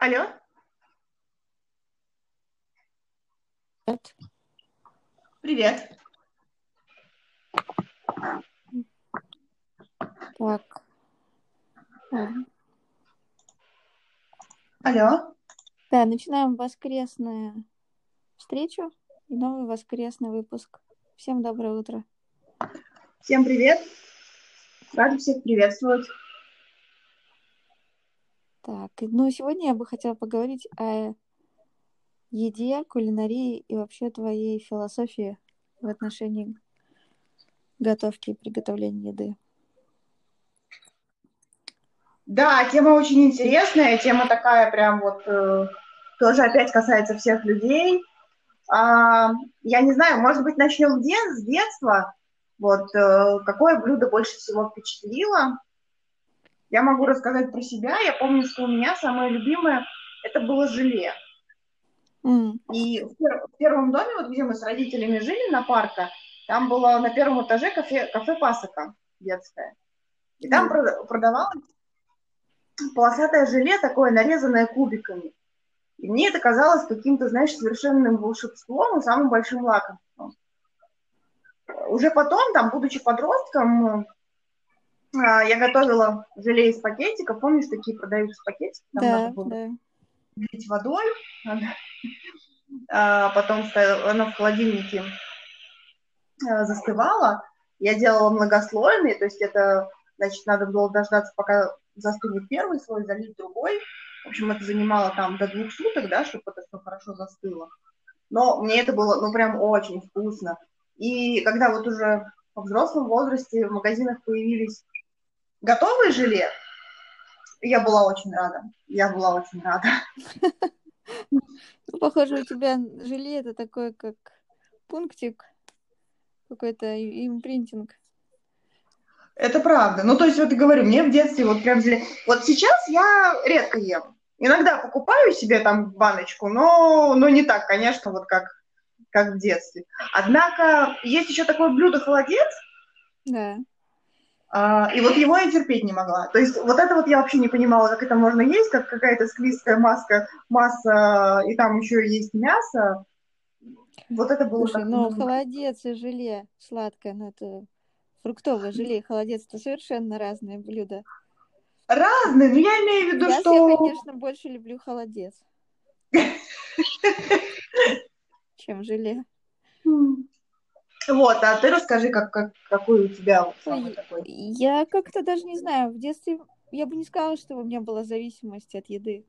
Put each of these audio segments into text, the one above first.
Алло? Привет. Привет. Так. Алло? Да, начинаем воскресную встречу и новый воскресный выпуск. Всем доброе утро. Всем привет. Рада всех приветствовать. Так, ну сегодня я бы хотела поговорить о еде, кулинарии и вообще твоей философии в отношении готовки и приготовления еды. Да, тема очень интересная, тема такая прям вот э, тоже опять касается всех людей. А, я не знаю, может быть, начнем с детства. Вот э, какое блюдо больше всего впечатлило? Я могу рассказать про себя. Я помню, что у меня самое любимое это было желе. М, И в, пер- в первом доме, вот где мы с родителями жили на парка, там было на первом этаже кафе, кафе Пасока детское. И там Да. прода- продавалось полосатое желе, такое нарезанное кубиками. И мне это казалось каким-то, знаешь, совершенным волшебством и самым большим лакомством. Уже потом, там, будучи подростком, я готовила желе из пакетиков. Помнишь, такие продаются пакетики? Там надо Да, было да. лить водой, а потом она в холодильнике а, застывала. Я делала многослойные, то есть это, значит, надо было дождаться, пока застынет первый слой, залить другой. В общем, это занимало там до двух суток, да, чтобы это все хорошо застыло. Но мне это было, ну, прям очень вкусно. И когда вот уже во взрослом возрасте в магазинах появились готовые желе, я была очень рада. Я была очень рада. Ну, похоже, у тебя желе это такой, как пунктик, какой-то импринтинг. Это правда. Ну, то есть, вот и говорю, мне в детстве вот прям... зеле- Вот сейчас я редко ем. Иногда покупаю себе там баночку, но, но не так, конечно, вот как, как в детстве. Однако есть еще такое блюдо холодец, Да. А, и вот его я терпеть не могла. То есть вот это вот я вообще не понимала, как это можно есть, как какая-то склизкая маска, масса, и там еще есть мясо. Вот это было Слушай, ну ну, холодец и желе сладкое, ну это фруктовое желе и холодец это совершенно разные блюда. разные, но я имею в виду, Я, что... я, конечно, больше люблю холодец, чем желе. Вот, а ты расскажи, как, как, какой у тебя самый Ой, такой... Я как-то даже не знаю, в детстве я бы не сказала, что у меня была зависимость от еды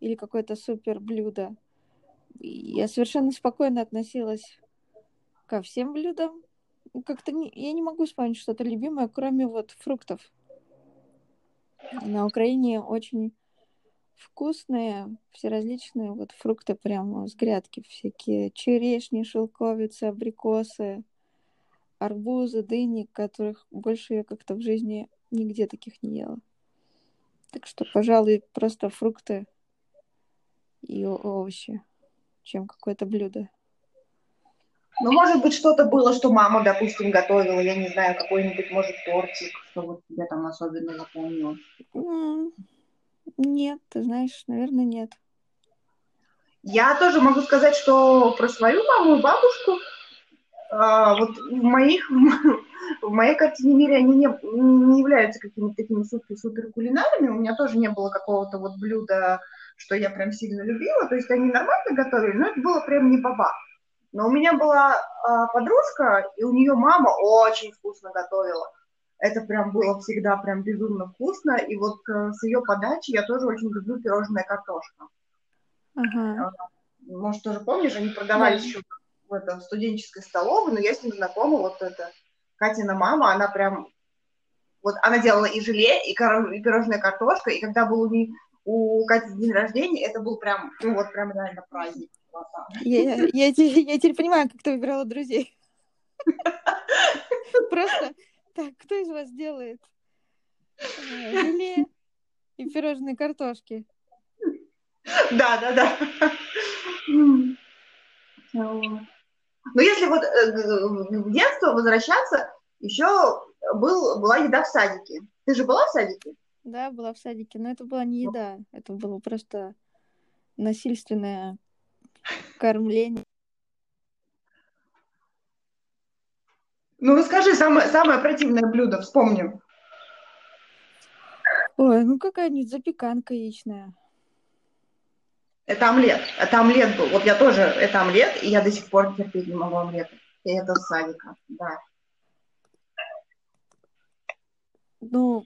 или какое-то супер блюдо. Я совершенно спокойно относилась ко всем блюдам. Как-то не, я не могу вспомнить что-то любимое, кроме вот фруктов. На Украине очень вкусные, все различные вот фрукты прямо с грядки. Всякие черешни, шелковицы, абрикосы, арбузы, дыни, которых больше я как-то в жизни нигде таких не ела. Так что, пожалуй, просто фрукты и овощи, чем какое-то блюдо. Ну, может быть, что-то было, что мама, допустим, готовила, я не знаю, какой-нибудь, может, тортик, что вот тебе там особенно запомнилось. М, Нет, ты знаешь, наверное, нет. Я тоже могу сказать, что про свою маму и бабушку, а, вот в моих, в моей картине мира они не, не являются какими-то такими супер-супер кулинарами, у меня тоже не было какого-то вот блюда, что я прям сильно любила, то есть они нормально готовили, но это было прям не баба. Но у меня была а, подружка, и у нее мама очень вкусно готовила. Это прям было всегда прям безумно вкусно, и вот э, с ее подачи я тоже очень люблю пирожная картошка. Ага. Может, тоже помнишь, они продавались Да. еще в, это, в студенческой столовой, но я с ним знакома, вот это, Катина мама, она прям, вот она делала и желе, и, коро- и пирожная картошка, и когда был у, ней, у Кати день рождения, это был прям, ну вот прям реально праздник. Я, я, я теперь понимаю, как ты выбирала друзей. Просто так, кто из вас делает э, желе и пирожные картошки? Да, да, да. Но если вот э, в детство возвращаться, еще был, была еда в садике. Ты же была в садике? Да, была в садике, но это была не еда, это было просто насильственное кормление. Ну, расскажи самое, самое противное блюдо, вспомним. Ой, ну какая-нибудь запеканка яичная. Это омлет. Это омлет был. Вот я тоже, это омлет, и я до сих пор терпеть не могу омлет. И это с садика, да. Ну,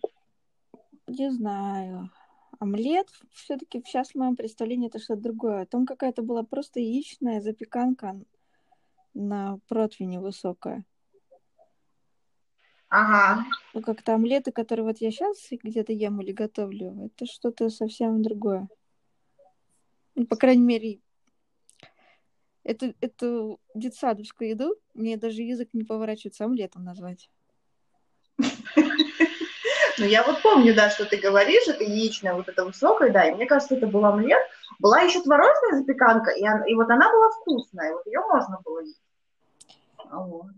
не знаю. Омлет все-таки сейчас в моем представлении это что-то другое. Там какая-то была просто яичная запеканка на противне высокая. Ага. Ну, как-то омлеты, которые вот я сейчас где-то ем или готовлю, это что-то совсем другое. Ну, по крайней мере, эту, эту детсадовскую еду мне даже язык не поворачивается омлетом назвать. Ну, я вот помню, да, что ты говоришь, это яичная вот эта высокая, да, и мне кажется, это был омлет. Была еще творожная запеканка, и, и вот она была вкусная, вот ее можно было есть. Вот.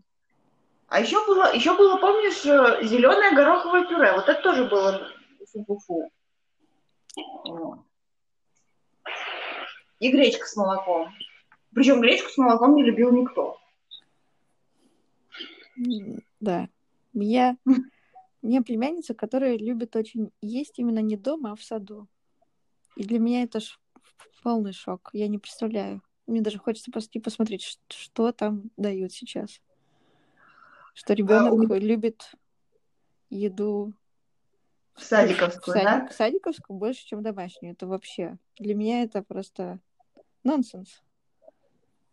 А еще было, еще было, помнишь, э, зеленое гороховое пюре. Вот это тоже было фу-фу-фу. И гречка с молоком. Причем гречку с молоком не любил никто. Да. Я... У меня племянница, которая любит очень есть именно не дома, а в саду. И для меня это ж полный шок. Я не представляю. Мне даже хочется пойти посмотреть, что там дают сейчас. Что ребенок а, любит еду в садиковскую, в садик, да? Садиковскую больше, чем домашнюю. Это вообще для меня это просто нонсенс.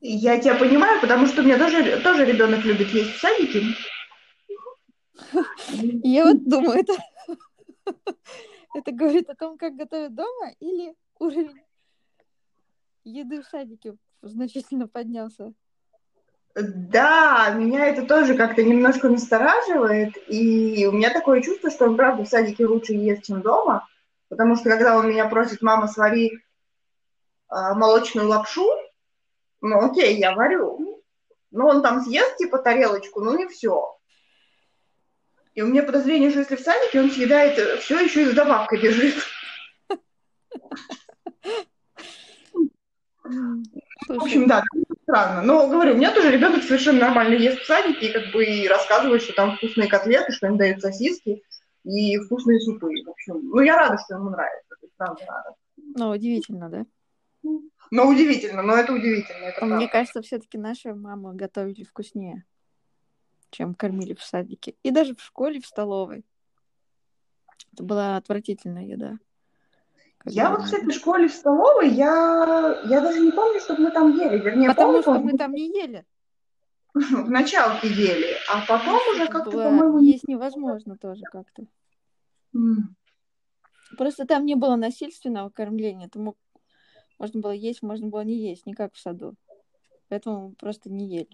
Я тебя понимаю, потому что у меня тоже, тоже ребенок любит есть в садике. Я вот думаю, это, это говорит о том, как готовят дома, или уровень еды в садике значительно поднялся. Да, меня это тоже как-то немножко настораживает, и у меня такое чувство, что он, правда, в садике лучше ест, чем дома, потому что когда он меня просит, мама, свари э, молочную лапшу, ну окей, я варю, но он там съест типа тарелочку, ну не все. И у меня подозрение, что если в садике он съедает все еще и с добавкой бежит. В общем, да, странно. Но, говорю, у меня тоже ребенок совершенно нормально ест в садике и как бы и рассказывает, что там вкусные котлеты, что им дают сосиски и вкусные супы. В общем, ну, я рада, что ему нравится. То есть, правда, рада. Ну, удивительно, да? Ну, удивительно, но это удивительно. Это Мне кажется, все-таки наши мамы готовили вкуснее, чем кормили в садике. И даже в школе, в столовой. Это была отвратительная еда. Я вот, кстати, в школе, в столовой, я, я даже не помню, чтобы мы там ели. Вернее, Потому помню, что мы там не ели. В началке ели, а потом уже как-то, по-моему... Есть невозможно тоже как-то. Просто там не было насильственного кормления. Мог... Можно было есть, можно было не есть, не как в саду. Поэтому просто не ели.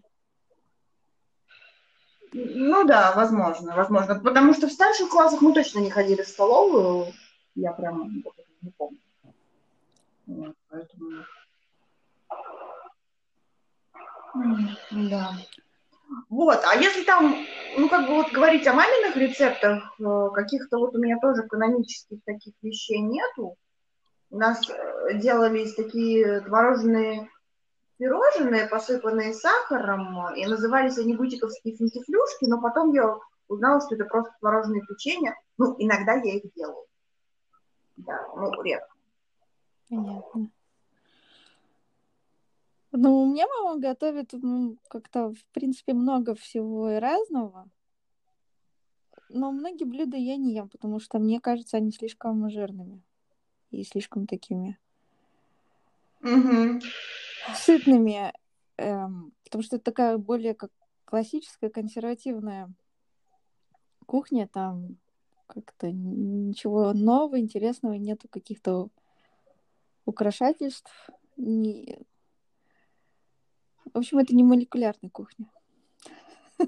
Ну да, возможно, возможно. Потому что в старших классах мы точно не ходили в столовую. Я прям не помню. Вот, поэтому... Да. Вот, а если там, ну, как бы вот говорить о маминых рецептах, э, каких-то вот у меня тоже канонических таких вещей нету. У нас э, делались такие творожные пирожные, посыпанные сахаром, и назывались они бутиковские финтифлюшки, но потом я узнала, что это просто творожные печенья. Ну, иногда я их делаю. Да, ну, редко. Понятно. Ну, у меня мама готовит ну, как-то, в принципе, много всего и разного. Но многие блюда я не ем, потому что мне кажется, они слишком жирными и слишком такими угу. сытными, эм, потому что это такая более как классическая консервативная кухня, там как-то ничего нового, интересного, нету каких-то украшательств. Не... В общем, это не молекулярная кухня.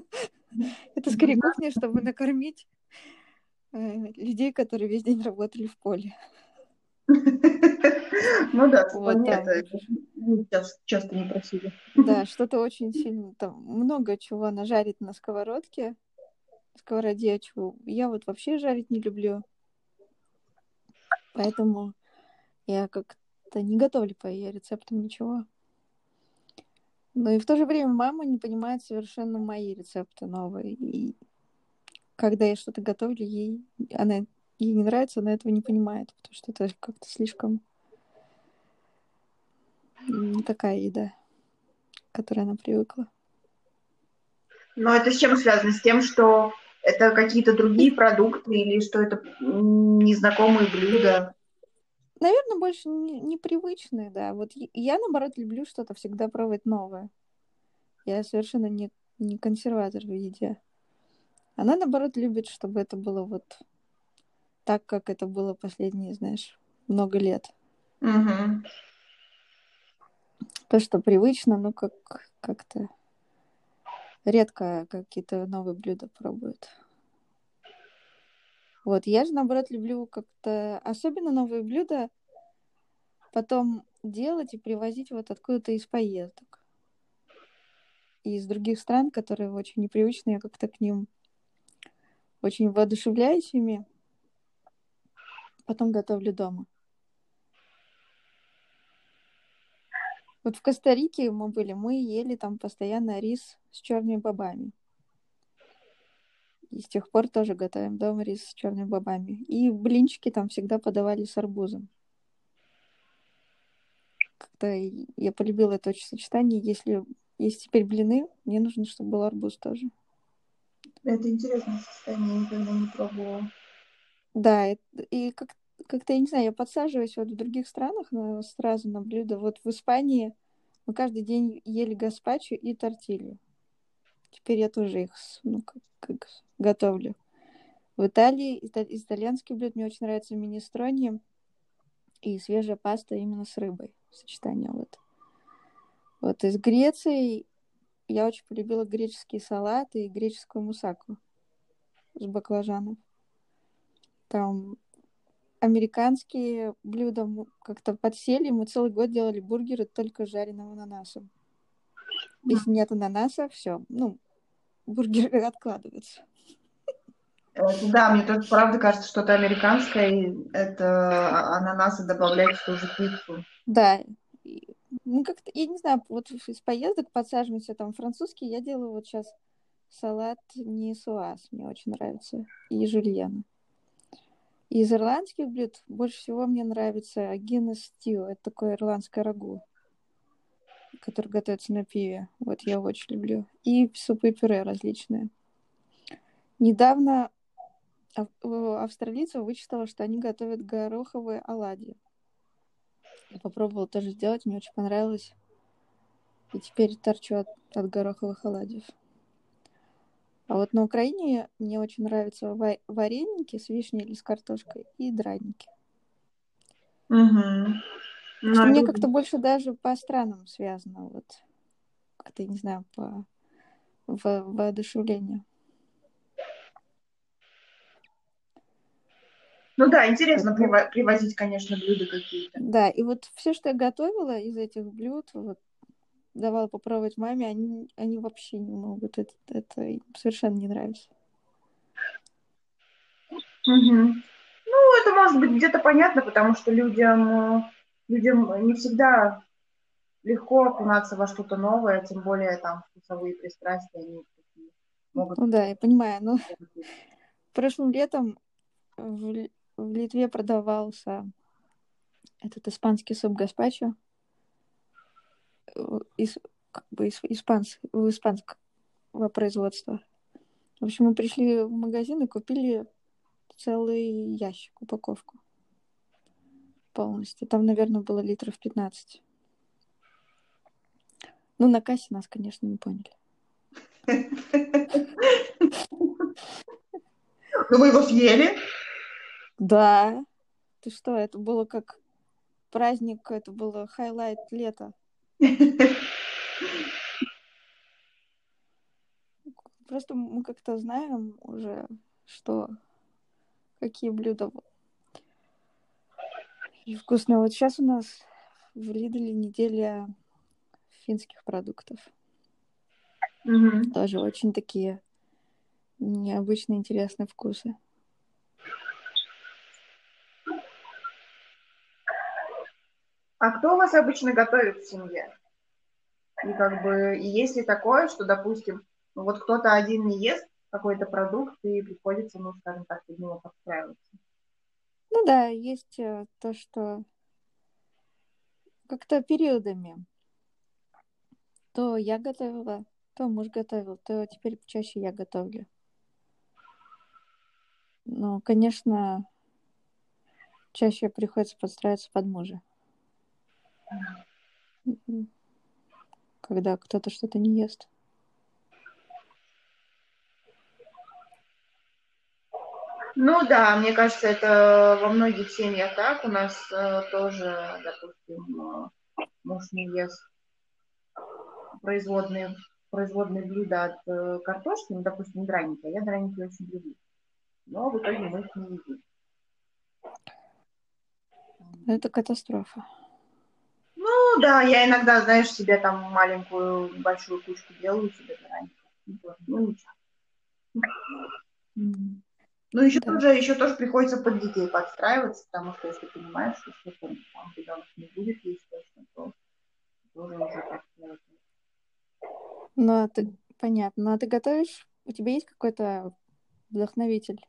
Это скорее кухня, чтобы накормить э, людей, которые весь день работали в поле. Ну да, вот сейчас часто не просили. Да, что-то очень сильно, там много чего она жарит на сковородке, сковороде, чего я вот вообще жарить не люблю. Поэтому я как как-то не готовлю по ее рецептам ничего. Но и в то же время мама не понимает совершенно мои рецепты новые. И когда я что-то готовлю, ей, она, ей не нравится, она этого не понимает, потому что это как-то слишком не такая еда, к которой она привыкла. Но это с чем связано? С тем, что это какие-то другие продукты или что это незнакомые блюда? Наверное, больше непривычные, да. Вот я, наоборот, люблю что-то всегда пробовать новое. Я совершенно не, не консерватор в еде. Она, наоборот, любит, чтобы это было вот так, как это было последние, знаешь, много лет. Угу. То, что привычно, ну, как, как-то редко какие-то новые блюда пробуют. Вот, я же, наоборот, люблю как-то особенно новые блюда потом делать и привозить вот откуда-то из поездок. И из других стран, которые очень непривычны, я как-то к ним очень воодушевляюсь ими. Потом готовлю дома. Вот в Коста-Рике мы были, мы ели там постоянно рис с черными бобами. И с тех пор тоже готовим дома рис с черными бобами. И блинчики там всегда подавали с арбузом. Как-то я полюбила это очень сочетание. Если есть теперь блины, мне нужно, чтобы был арбуз тоже. Это интересное состояние, я никогда не пробовала. Да, и как как-то, я не знаю, я подсаживаюсь вот в других странах на, сразу на блюдо. Вот в Испании мы каждый день ели гаспачо и тортилью. Теперь я тоже их ну, как, как готовлю. В Италии из итальянских блюд мне очень нравится министрони и свежая паста именно с рыбой. Сочетание вот. Вот из Греции я очень полюбила греческий салат и греческую мусаку с баклажаном. Там американские блюда как-то подсели. Мы целый год делали бургеры только с жареным ананасом. Если нет ананаса, все. Ну, бургеры откладываются. Да, мне тоже правда кажется, что это американское, и это ананасы добавлять в ту же пиццу. Да. Ну, как-то, я не знаю, вот из поездок подсаживаемся там французский, я делаю вот сейчас салат не суаз, мне очень нравится, и жульена. Из ирландских блюд больше всего мне нравится Guinness Stew. Это такое ирландское рагу, которое готовится на пиве. Вот я очень люблю. И супы-пюре различные. Недавно австралийцев вычитала, что они готовят гороховые оладьи. Я попробовала тоже сделать, мне очень понравилось. И теперь торчу от, от гороховых оладьев. А вот на Украине мне очень нравятся вареники с вишней или с картошкой и драники. Угу. Что мне как-то больше даже по странам связано. Вот как-то, не знаю, по во воодушевлению. Ну да, интересно привозить, конечно, блюда какие-то. Да, и вот все, что я готовила из этих блюд, вот давала попробовать маме, они, они вообще не могут. Это, это им совершенно не нравится. Угу. Ну, это может быть где-то понятно, потому что людям, людям не всегда легко окунаться во что-то новое, тем более там вкусовые пристрастия, они могут... Ну да, я понимаю, но прошлым летом в, в Литве продавался этот испанский суп гаспачо из, как бы из, испанс, испанского производства. В общем, мы пришли в магазин и купили целый ящик, упаковку полностью. Там, наверное, было литров 15. Ну, на кассе нас, конечно, не поняли. Ну, вы его съели? Да. Ты что, это было как праздник, это было highlight лета. Просто мы как-то знаем уже, что какие блюда вкусные. Вот сейчас у нас в Lidl'е неделя финских продуктов. Угу. Тоже очень такие необычные, интересные вкусы. А кто у вас обычно готовит в семье? И как бы, есть ли такое, что, допустим, ну, вот кто-то один не ест какой-то продукт, и приходится, ну, скажем так, под него подстраиваться? Ну да, есть э, то, что как-то периодами. То я готовила, то муж готовил, то теперь чаще я готовлю. Ну, конечно, чаще приходится подстраиваться под мужа. Когда кто-то что-то не ест. Ну да, мне кажется, это во многих семьях так. У нас э, тоже, допустим, э, муж не ест производные, производные блюда от э, картошки, ну, допустим, драники. А я драники очень люблю. Но в итоге мы их не едим. Это катастрофа. Ну да, я иногда, знаешь, себе там маленькую, большую кучку делаю себе заранее. Ну ничего. Ну, еще да. тоже, еще тоже приходится под детей подстраиваться, потому что если понимаешь, что что-то там ребенок не будет есть точно, то тоже уже так Ну, а ты, понятно. Ну, а ты готовишь? У тебя есть какой-то вдохновитель?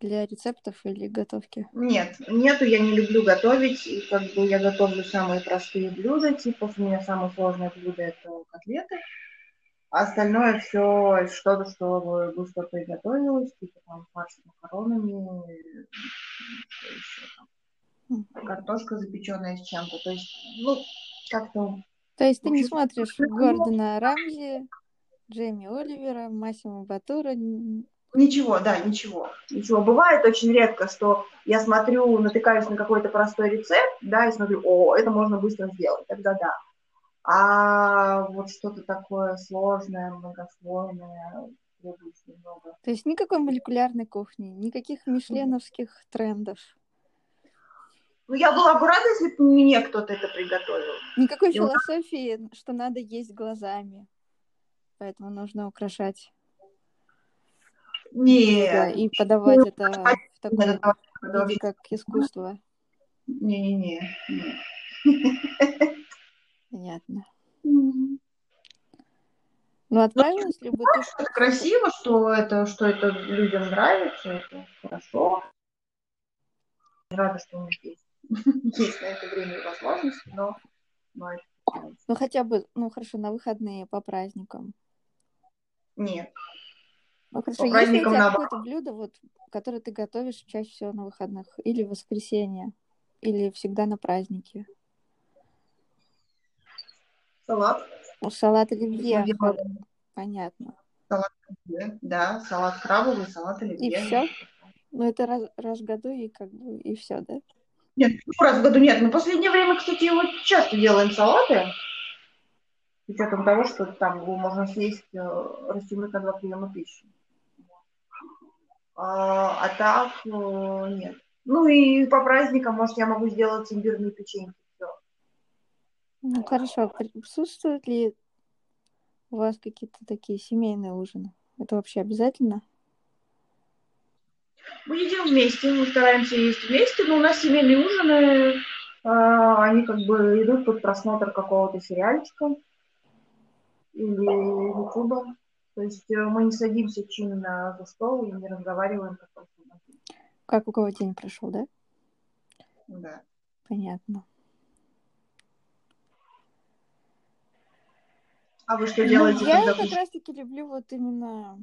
Для рецептов или готовки? Нет, нету, я не люблю готовить. И как бы я готовлю самые простые блюда. Типа у меня самое сложное блюдо это котлеты. А остальное все что-то, что быстро приготовилось, типа там фарш с макаронами, что еще там. Картошка запеченная с чем-то. То есть, ну, как-то... То есть ты не смотришь Гордона Рамзи, Джейми Оливера, Массимо Батура, Ничего, да, ничего. Ничего. Бывает очень редко, что я смотрю, натыкаюсь на какой-то простой рецепт, да, и смотрю, о, это можно быстро сделать, тогда да. А вот что-то такое сложное, многослойное, требующее много. То есть никакой молекулярной кухни, никаких мишленовских трендов. Ну, я была бы рада, если бы мне кто-то это приготовил. Никакой и философии, вот... что надо есть глазами. Поэтому нужно украшать нет. И подавать ну, это в таком виде, как искусство. Не-не-не. Понятно. Ну, отправилась ли бы ты... Что красиво, что это, что это людям нравится, это хорошо. Рада, что у них есть, есть на это время и возможность, но, но это ну, хотя бы, ну, хорошо, на выходные по праздникам. Нет. Ну, хорошо, По есть ли у тебя какое-то блюдо, вот, которое ты готовишь чаще всего на выходных? Или в воскресенье? Или всегда на празднике? Салат. У салат оливье. Понятно. Салат оливье, да. Салат крабовый, салат оливье. И все? Ну, это раз, раз в году и как бы и все, да? Нет, раз в году нет. Мы в последнее время, кстати, вот часто делаем салаты. С учетом того, что там можно съесть э, растянуть на два приема пищи. А, а так э, нет. Ну и по праздникам, может, я могу сделать имбирные печеньки. Все. Ну хорошо. Присутствуют ли у вас какие-то такие семейные ужины? Это вообще обязательно? Мы едим вместе, мы стараемся есть вместе, но у нас семейные ужины, а, они как бы идут под просмотр какого-то сериальчика или ютуба. То есть э, мы не садимся чинно за стол и не разговариваем как Как у кого день прошел, да? Да. Понятно. А вы что делаете? Ну, я как раз-таки люблю вот именно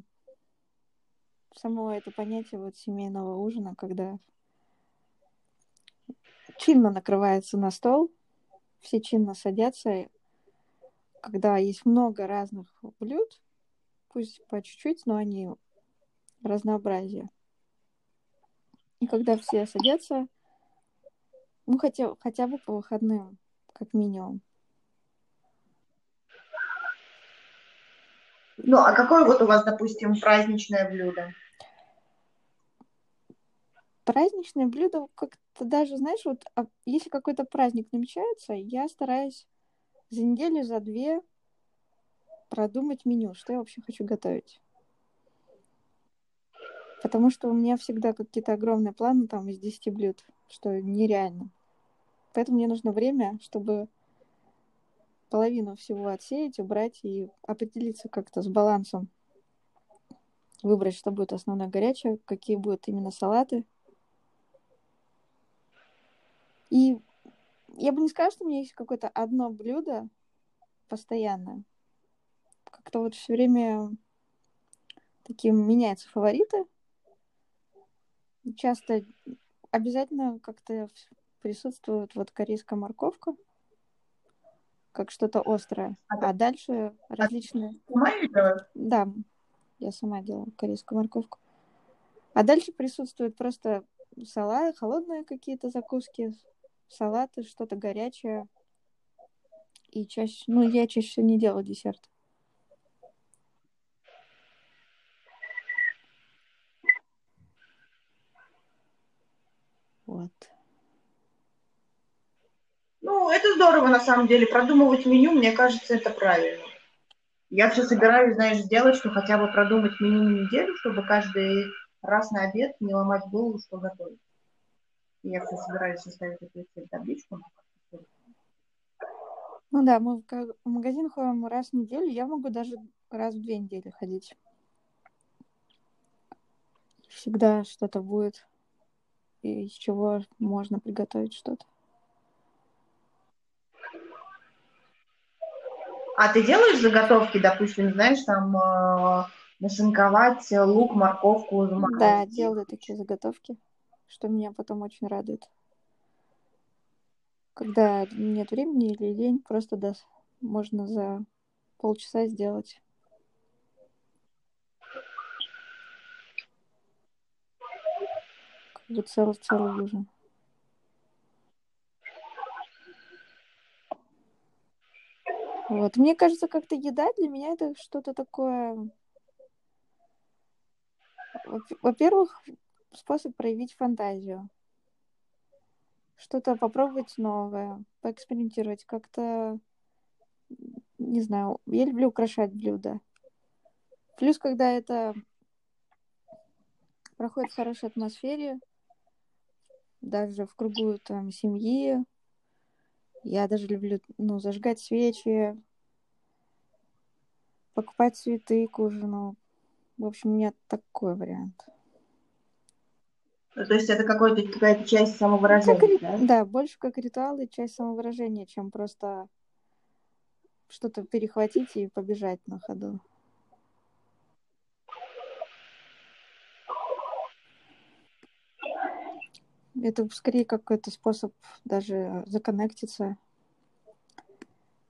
само это понятие вот семейного ужина, когда чинно накрывается на стол, все чинно садятся, когда есть много разных блюд, пусть по чуть-чуть, но они разнообразие. И когда все садятся, ну, хотя, хотя бы по выходным, как минимум. Ну, а какое вот у вас, допустим, праздничное блюдо? Праздничное блюдо как-то даже, знаешь, вот а если какой-то праздник намечается, я стараюсь за неделю, за две продумать меню, что я вообще хочу готовить. Потому что у меня всегда какие-то огромные планы там из 10 блюд, что нереально. Поэтому мне нужно время, чтобы половину всего отсеять, убрать и определиться как-то с балансом. Выбрать, что будет основное горячее, какие будут именно салаты. И я бы не сказала, что у меня есть какое-то одно блюдо постоянное. Как-то вот все время таким меняются фавориты. Часто обязательно как-то присутствует вот корейская морковка, как что-то острое. А, а дальше различные... Сама Да, я сама делала корейскую морковку. А дальше присутствует просто салат, холодные какие-то закуски, салаты, что-то горячее. И чаще, ну, я чаще всего не делаю десерт. Вот. Ну, это здорово, на самом деле. Продумывать меню, мне кажется, это правильно. Я все собираюсь, знаешь, сделать, что хотя бы продумать меню на неделю, чтобы каждый раз на обед не ломать голову, что готовить. Я все собираюсь составить эту табличку. Ну да, мы в магазин ходим раз в неделю, я могу даже раз в две недели ходить. Всегда что-то будет, из чего можно приготовить что-то. А ты делаешь заготовки, допустим, знаешь, там э, нашинковать лук, морковку, заморозить? Да, делаю такие заготовки что меня потом очень радует. Когда нет времени или лень, просто да, можно за полчаса сделать. Бы целый, целый ужин. Вот. Мне кажется, как-то еда для меня это что-то такое... Во-первых, способ проявить фантазию. Что-то попробовать новое, поэкспериментировать, как-то, не знаю, я люблю украшать блюда. Плюс, когда это проходит в хорошей атмосфере, даже в кругу там семьи, я даже люблю, ну, зажигать свечи, покупать цветы к ужину. В общем, у меня такой вариант. Ну, то есть это какой-то, какая-то часть самовыражения, как, да? Да, больше как ритуал и часть самовыражения, чем просто что-то перехватить и побежать на ходу. Это скорее какой-то способ даже законнектиться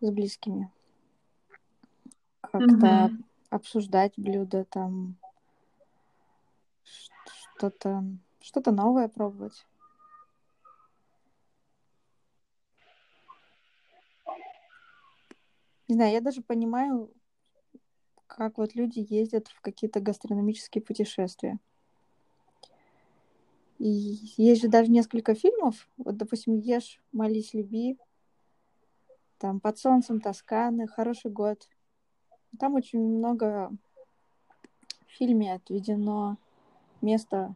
с близкими. Как-то угу. обсуждать блюда, там что-то что-то новое пробовать. Не знаю, я даже понимаю, как вот люди ездят в какие-то гастрономические путешествия. И есть же даже несколько фильмов. Вот, допустим, «Ешь, молись, люби», там «Под солнцем Тосканы», «Хороший год». Там очень много в фильме отведено место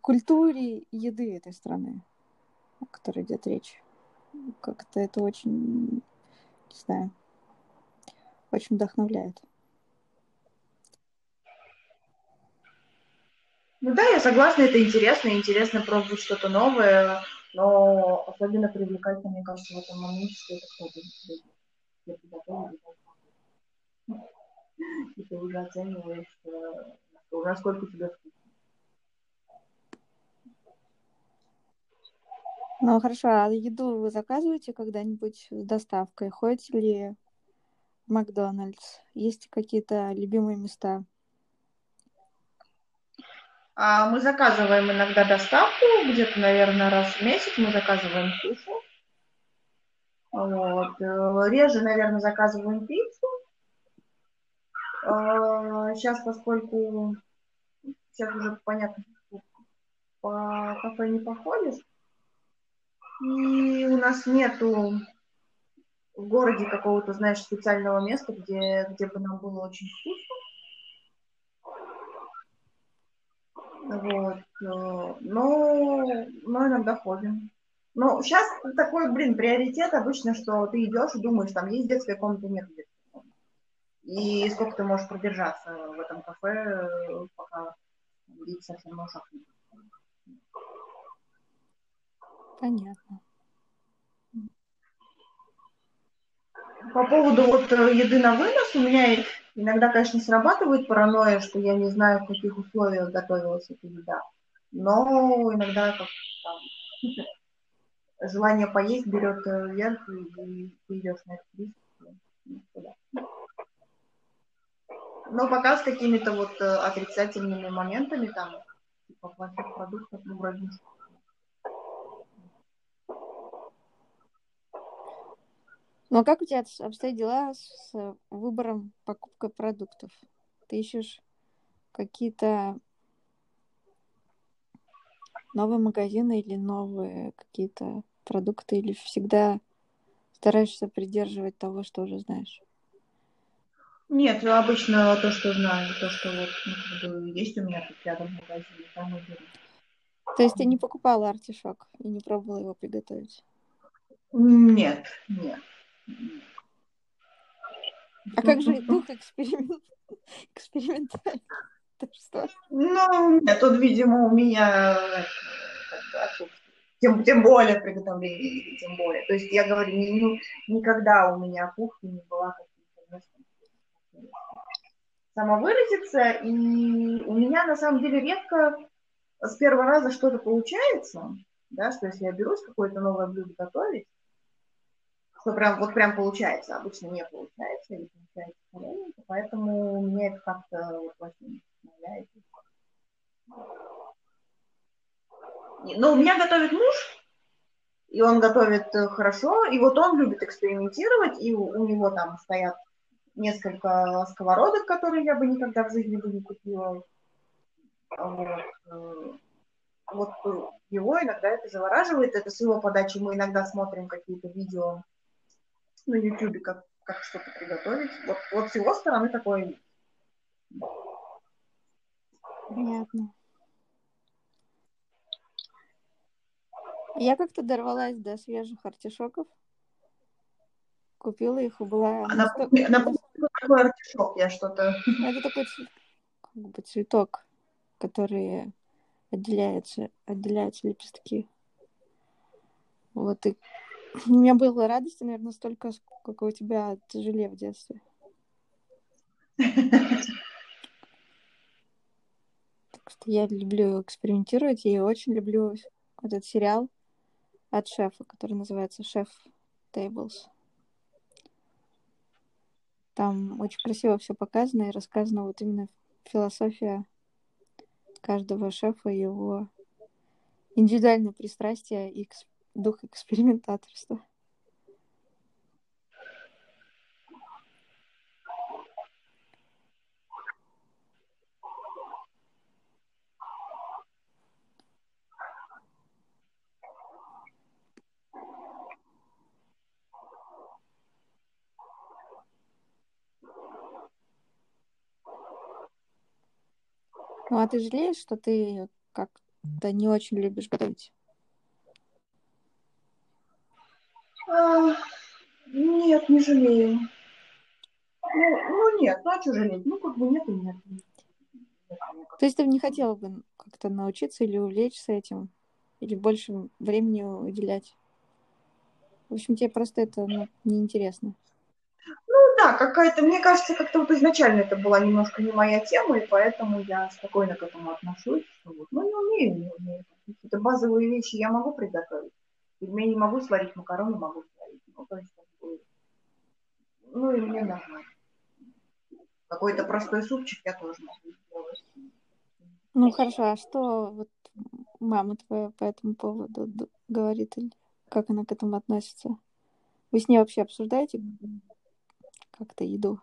культуре еды этой страны, о которой идет речь. Как-то это очень, не знаю, очень вдохновляет. Ну да, я согласна, это интересно, интересно пробовать что-то новое, но особенно привлекательно, мне кажется, в этом моменте, что это кто-то и ты уже оцениваешь, насколько тебе вкусно. Ну, хорошо, а еду вы заказываете когда-нибудь с доставкой? Ходите ли в Макдональдс? Есть какие-то любимые места? А мы заказываем иногда доставку, где-то, наверное, раз в месяц мы заказываем сушу. Вот. Э, реже, наверное, заказываем пиццу. Сейчас, а, поскольку сейчас уже понятно, по кафе не походишь, и у нас нету в городе какого-то, знаешь, специального места, где, где бы нам было очень вкусно. Вот. Э, но, но иногда ходим. Ну, сейчас такой, блин, приоритет обычно, что ты идешь и думаешь, там есть детская комната, нет детской комнаты. И сколько ты можешь продержаться в этом кафе, пока дети совсем не Понятно. По поводу вот э, еды на вынос, у меня иногда, конечно, срабатывает паранойя, что я не знаю, в каких условиях готовилась эта еда. Но иногда как там, желание поесть берет э, вверх, и ты идешь на этот риск. Но пока с какими-то вот э, отрицательными моментами, там, типа плохих продуктов, ну, вроде Ну а как у тебя обстоят дела с выбором покупкой продуктов? Ты ищешь какие-то новые магазины или новые какие-то продукты, или всегда стараешься придерживать того, что уже знаешь? Нет, я обычно то, что знаю, то, что вот ну, есть у меня тут рядом в магазине, там и беру. То есть ты не покупала артишок и не пробовала его приготовить? Нет, нет. А как же дух эксперимент... экспериментальный? что? Ну, нет, тут, видимо, у меня тем, тем более приготовление, тем более. То есть я говорю, не, ну, никогда у меня кухня не была каким-то самовыразиться, и у меня на самом деле редко с первого раза что-то получается, да, что если я берусь какое-то новое блюдо готовить, что прям вот прям получается, обычно не получается, или получается поэтому мне это как-то вот очень вдохновляет. Но у меня готовит муж, и он готовит э, хорошо, и вот он любит экспериментировать, и у, у него там стоят несколько сковородок, которые я бы никогда в жизни бы не купила. Вот. Э, вот его иногда это завораживает, это с его подачи мы иногда смотрим какие-то видео на YouTube, как, как что-то приготовить. Вот, вот с его стороны такое. Понятно. Я как-то дорвалась до свежих артишоков. Купила их и была... А напомни, напомни, какой артишок? Я что-то... Это такой как бы цветок, который отделяется, отделяются лепестки. Вот и у меня было радости, наверное, столько, сколько у тебя тяжелее в детстве. Так что я люблю экспериментировать и очень люблю этот сериал от шефа, который называется «Шеф Tables». Там очень красиво все показано и рассказано вот именно философия каждого шефа, его индивидуальное пристрастие и дух экспериментаторства. Ну, а ты жалеешь, что ты как-то не очень любишь готовить? А, нет, не жалею. Ну, ну нет, ну а что жалеть? Ну, как бы нет и нет. То есть ты не хотела бы как-то научиться или увлечься этим? Или больше времени уделять? В общем, тебе просто это ну, неинтересно. Ну да, какая-то, мне кажется, как-то вот изначально это была немножко не моя тема, и поэтому я спокойно к этому отношусь. Что вот, ну, не умею, не умею. Какие-то базовые вещи я могу приготовить. Пельмени могу сварить, макароны могу сварить. Ну, то есть, ну и мне нормально. Какой-то простой супчик я тоже могу сделать. Ну хорошо, а что вот мама твоя по этому поводу говорит или как она к этому относится? Вы с ней вообще обсуждаете как-то еду?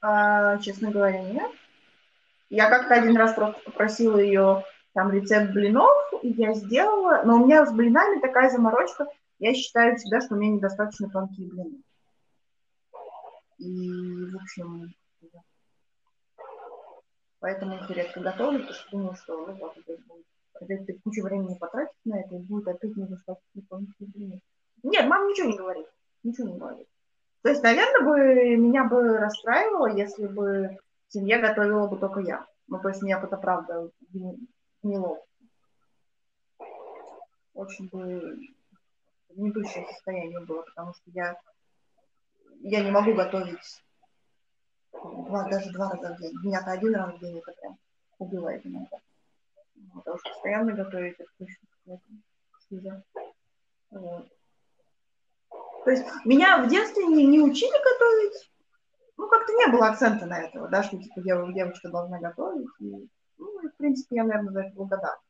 А, честно говоря, нет. Я как-то один раз просто попросила ее там рецепт блинов, я сделала, но у меня с блинами такая заморочка, я считаю всегда, что у меня недостаточно тонкие блины. И, в общем, поэтому их редко готовлю, потому что думаю, что ну, вот, Опять ты кучу времени потратишь на это, и будет опять недостаточно дополнительных Нет, мама ничего не говорит. Ничего не говорит. То есть, наверное, бы меня бы расстраивало, если бы семья готовила бы только я. Ну, то есть, мне это правда неловко. Очень бы гнетущее состояние было, потому что я, я не могу готовить два, даже два раза в день. Меня-то один раз в день это прям убивает иногда. Потому что постоянно готовить это точно Вот. То есть меня в детстве не, не учили готовить. Ну, как-то не было акцента на этого, да, что типа девочка должна готовить. И, ну, и, в принципе, я, наверное, за это благодарна.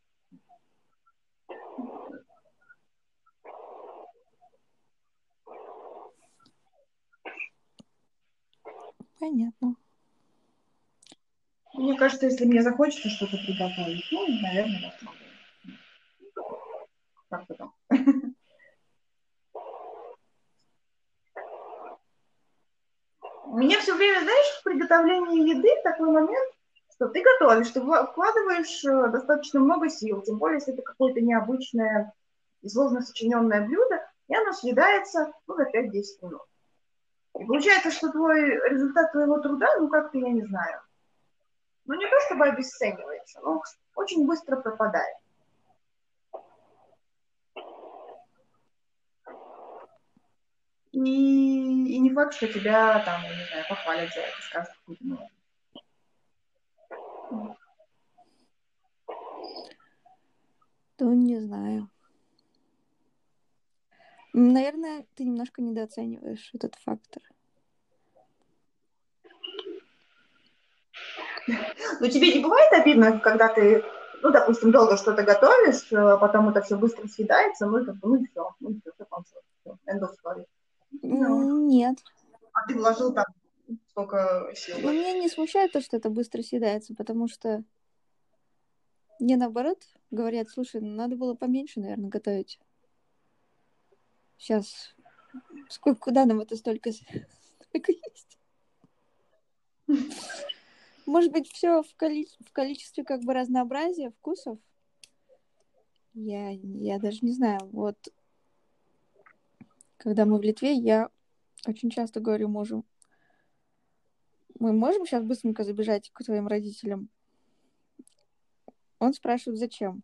Понятно. Мне кажется, если мне захочется что-то приготовить, ну, наверное, попробую. Как потом. У меня все время, знаешь, в приготовлении еды такой момент, что ты готовишь, ты вкладываешь э, достаточно много сил, тем более, если это какое-то необычное и сложно сочиненное блюдо, и оно съедается ну, за 5-10 минут. И получается, что твой результат твоего труда, ну как-то, я не знаю, ну не то чтобы обесценивается, но очень быстро пропадает. И, и не факт, что тебя там, не знаю, похвалят за это, скажут, ну, Ну, не знаю. Наверное, ты немножко недооцениваешь этот фактор. Но тебе не бывает обидно, когда ты, ну, допустим, долго что-то готовишь, а потом это все быстро съедается, ну, как бы, ну, все, ну, все, все кончилось, все, end of story. Ну, Нет. А ты вложил там сколько сил? Ну, меня не смущает то, что это быстро съедается, потому что мне наоборот говорят, слушай, ну, надо было поменьше, наверное, готовить. Сейчас. Сколько, куда нам это столько, столько есть? Может быть, все в, коли... в количестве как бы разнообразия вкусов? Я, я даже не знаю. Вот когда мы в Литве, я очень часто говорю мужу, мы можем сейчас быстренько забежать к твоим родителям? Он спрашивает, зачем?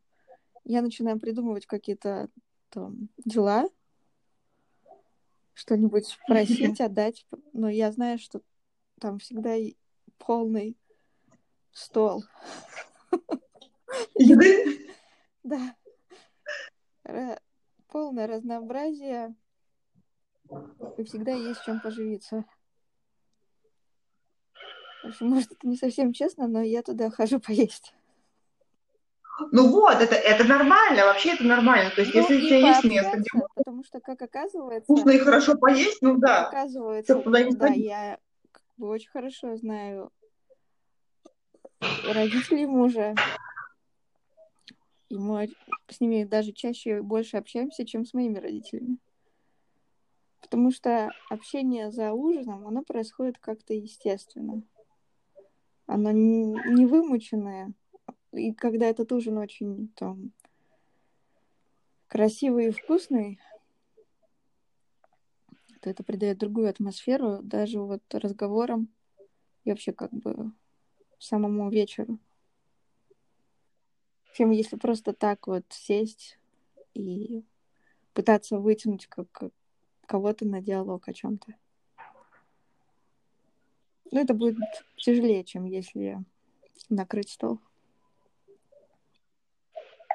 Я начинаю придумывать какие-то там дела, что-нибудь спросить, отдать. Но я знаю, что там всегда полный стол. Еды? Да. Полное разнообразие. И всегда есть чем поживиться. В общем, может, это не совсем честно, но я туда хожу поесть. Ну вот, это, это нормально, вообще это нормально. То есть, ну, если у тебя есть место, где потому что, как оказывается... Вкусно и хорошо поесть, ну да. Оказывается, туда не да, я как бы очень хорошо знаю родителей мужа. И мы с ними даже чаще больше общаемся, чем с моими родителями. Потому что общение за ужином, оно происходит как-то естественно. Оно не вымученное. И когда этот ужин очень там красивый и вкусный, то это придает другую атмосферу даже вот разговорам и вообще как бы самому вечеру. Чем если просто так вот сесть и пытаться вытянуть как кого-то на диалог о чем-то. Ну, это будет тяжелее, чем если накрыть стол.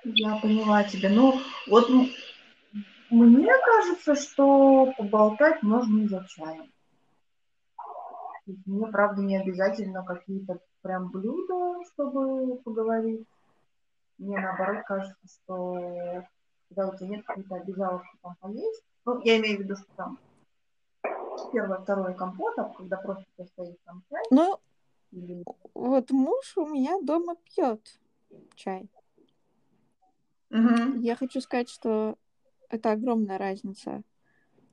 Я поняла тебя. Ну, вот мне кажется, что поболтать можно и за чаем. Мне, правда, не обязательно какие-то прям блюда, чтобы поговорить. Мне, наоборот, кажется, что когда у тебя нет каких-то обязаловки там поесть, ну, я имею в виду, что там первое, второе компота, когда просто ты стоишь там чай. Ну, или... вот муж у меня дома пьет чай. Угу. Я хочу сказать, что это огромная разница.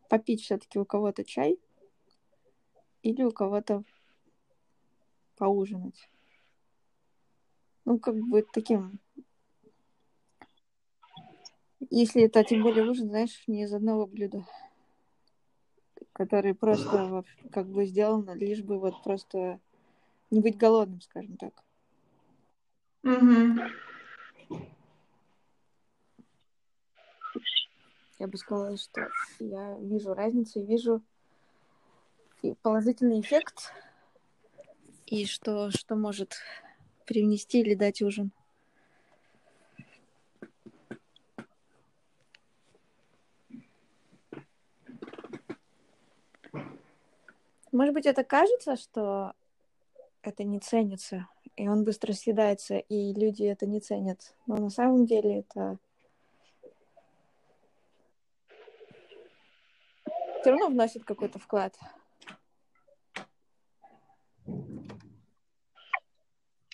Попить все-таки у кого-то чай или у кого-то поужинать. Ну, как бы таким Если это тем более ужин, знаешь, не из одного блюда, который просто как бы сделано, лишь бы вот просто не быть голодным, скажем так. Угу. Я бы сказала, что я вижу разницу, вижу и положительный эффект, и что, что может привнести или дать ужин. Может быть, это кажется, что это не ценится, и он быстро съедается, и люди это не ценят. Но на самом деле это все равно вносит какой-то вклад.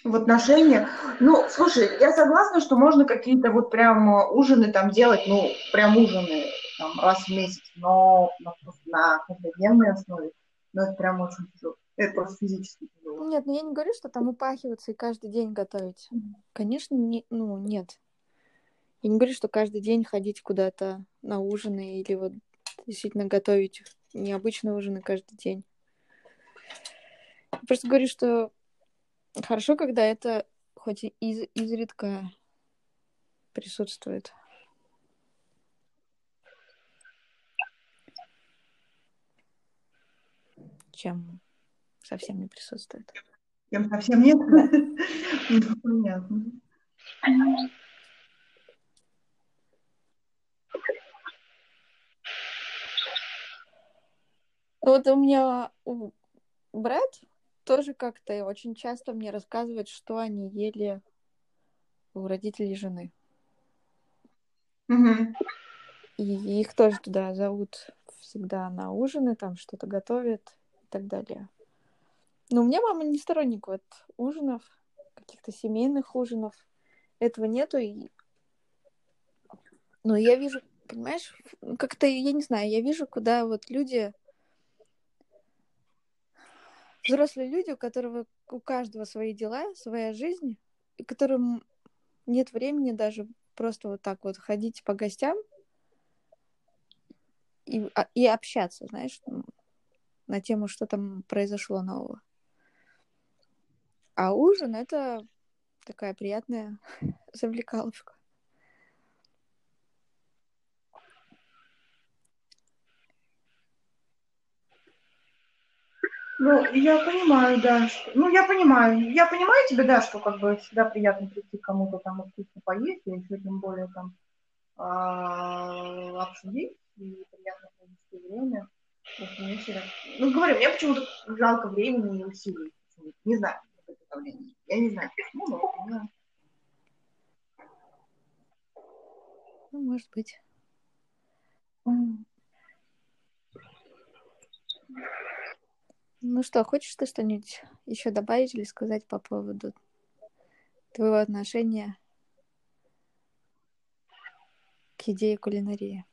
В отношения. Ну, слушай, я согласна, что можно какие-то вот прям ужины там делать, ну, прям ужины там раз в месяц, но на, на каждодневной основе. Но это прям очень тяжело. Это просто физически тяжело. Нет, ну я не говорю, что там упахиваться и каждый день готовить. Конечно, не, ну, нет. Я не говорю, что каждый день ходить куда-то на ужины или вот действительно готовить необычные ужины каждый день. просто говорю, что хорошо, когда это хоть и из изредка присутствует. Чем совсем не присутствует. Чем совсем нет? Ну, понятно. Вот у меня брат тоже как-то очень часто мне рассказывает, что они ели у родителей жены. Угу. И их тоже туда зовут всегда на ужины, там что-то готовят так далее. Но у меня мама не сторонник вот ужинов, каких-то семейных ужинов. Этого нету. И... Но я вижу, понимаешь, как-то, я не знаю, я вижу, куда вот люди взрослые люди, у которого у каждого свои дела, своя жизнь, и которым нет времени даже просто вот так вот ходить по гостям и, а, и общаться, знаешь, на тему, что там произошло нового. А ужин это такая приятная завлекаловка. Ну, я понимаю, да. Что... Ну, я понимаю. Я понимаю тебя, да, что как бы всегда приятно прийти кому-то там вкусно поесть, и еще тем более там а, обсудить и приятно провести время. Ну, говорю, мне почему-то жалко времени и усилий. Не знаю, я не знаю, почему, но. Ну, может быть. Ну что, хочешь ты что-нибудь еще добавить или сказать по поводу твоего отношения к идее кулинарии?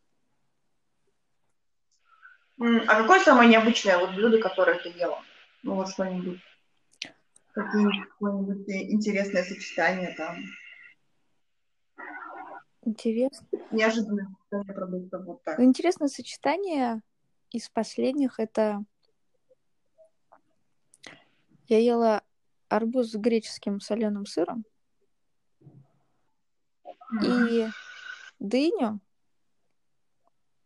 А какое самое необычное вот блюдо, которое ты ела? Ну вот что-нибудь. Какое-нибудь интересное сочетание там. Интересно. Неожиданное сочетание продуктов вот так. Интересное сочетание из последних это я ела арбуз с греческим соленым сыром и дыню,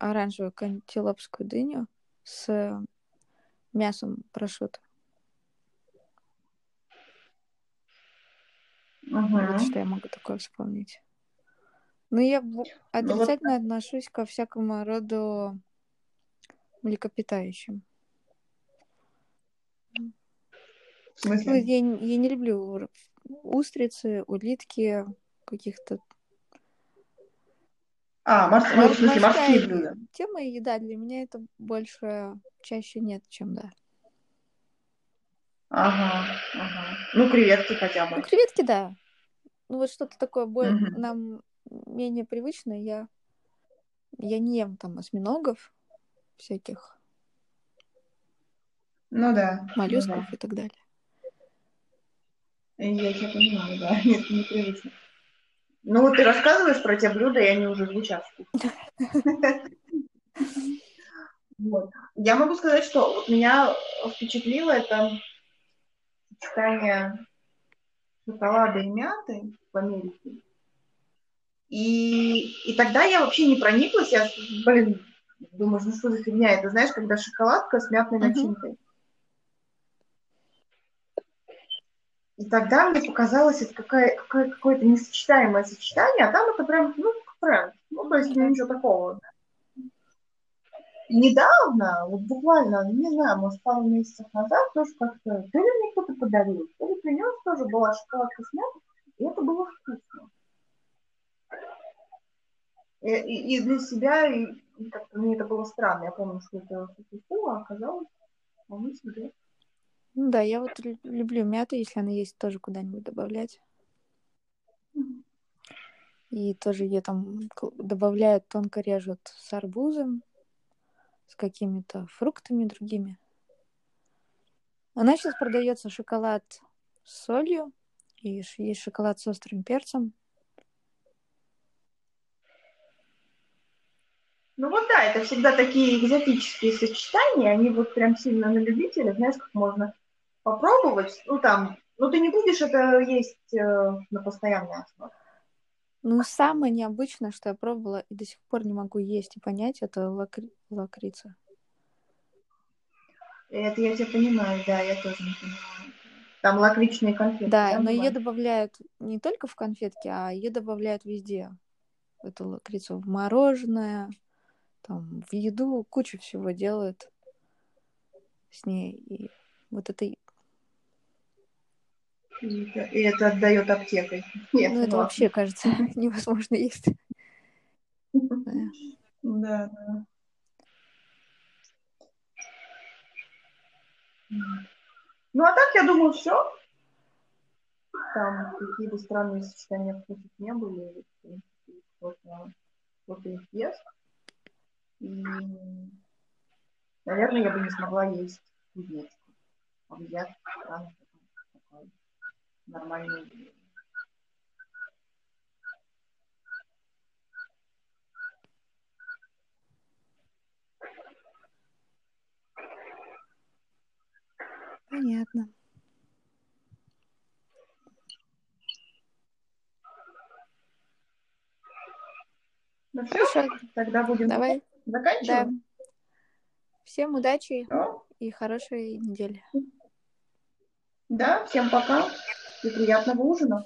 оранжевую кантилопскую дыню с мясом прошута. Угу. Вот что я могу такое вспомнить. Но я отрицательно ну, вот... отношусь ко всякому роду млекопитающим. В смысле? Ну, я, я не люблю устрицы, улитки, каких-то... А, морс... ну, в смысле, морские блюда. Тема еда для меня это больше чаще нет, чем да. Ага, ага. Ну, креветки хотя бы. Ну, креветки, да. Ну, вот что-то такое более угу. нам менее привычное. Я, я не ем там осьминогов всяких. Ну да. Моллюсков ну, да. и так далее. Я тебя понимаю, да, нет, непривычно. Ну вот ты рассказываешь про те блюда, и они уже звучат. Вот. Я могу сказать, что вот меня впечатлило это сочетание шоколада и мяты в Америке. И, и тогда я вообще не прониклась, я, блин, думаю, ну что за фигня, это знаешь, когда шоколадка с мятной начинкой. И тогда мне показалось, это какая, какое, какое-то несочетаемое сочетание, а там это прям, ну, прям, ну, то есть ну, ничего такого. И недавно, вот буквально, не знаю, может, пару месяцев назад, тоже как-то, то ли мне кто-то подарил, то ли принес, тоже была шоколадка с мятой, и это было вкусно. И, и, и для себя, и, и как-то мне это было странно. Я помню, что это фу а оказалось вполне себе. Ну да, я вот люблю мяту, если она есть, тоже куда-нибудь добавлять. И тоже ее там добавляют, тонко режут с арбузом, с какими-то фруктами другими. Она сейчас продается шоколад с солью, и есть шоколад с острым перцем. Ну вот да, это всегда такие экзотические сочетания, они вот прям сильно на любителя, знаешь, как можно попробовать, ну там, ну ты не будешь это есть э, на постоянной основе. Ну, самое необычное, что я пробовала и до сих пор не могу есть и понять, это лакри... лакрица. Это я тебя понимаю, да, я тоже не понимаю. Там лакричные конфеты. Да, да но ее добавляют не только в конфетки, а ее добавляют везде. Эту лакрицу в мороженое, там, в еду, кучу всего делают с ней. И вот это и это, и это отдает аптекой. Нет, ну, это вообще, кажется, невозможно есть. Да, да. Ну, а так, я думаю, все. Там какие-то странные сочетания вкусов не были. Кто-то их ест. И, наверное, я бы не смогла есть ветку. А я странно нормальные Понятно. Ну все, тогда будем Давай. заканчивать. Да. Всем удачи Все. и хорошей недели. Да, всем пока и приятного ужина.